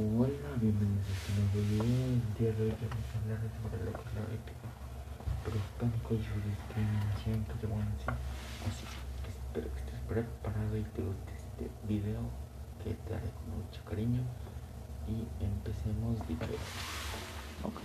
Hola, bienvenidos a este nuevo video. El día de hoy vamos a hablar sobre lo que es la ética prehispánico y su discriminación que llevan así. Así que espero que estés preparado y te guste este video que te haré con mucho cariño. Y empecemos video. Ok.